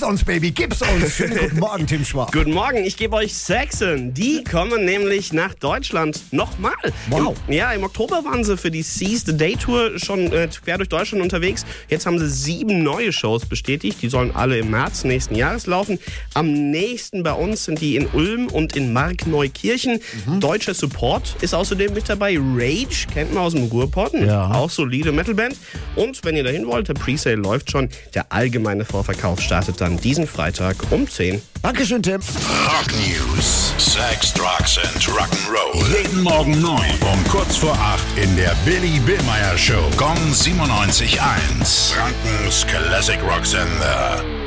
Gib's uns, Baby, gib's uns. Schönen guten Morgen, Tim Schwab. Guten Morgen, ich gebe euch Saxon. Die kommen nämlich nach Deutschland nochmal. Wow. Im, ja, im Oktober waren sie für die Seize the Day Tour schon äh, quer durch Deutschland unterwegs. Jetzt haben sie sieben neue Shows bestätigt. Die sollen alle im März nächsten Jahres laufen. Am nächsten bei uns sind die in Ulm und in Markneukirchen. Mhm. Deutscher Support ist außerdem mit dabei. Rage kennt man aus dem Ruhrpott. Ja. Auch solide Metalband. Und wenn ihr dahin wollt, der Presale läuft schon. Der allgemeine Vorverkauf startet dann diesen Freitag um 10. Dankeschön, Tim. Rock News. Sex, Drugs and Rock'n'Roll. Jeden Morgen 9 um kurz vor 8 in der Billy Billmeyer Show. Gong 97.1. Frankens Classic Rock Sender.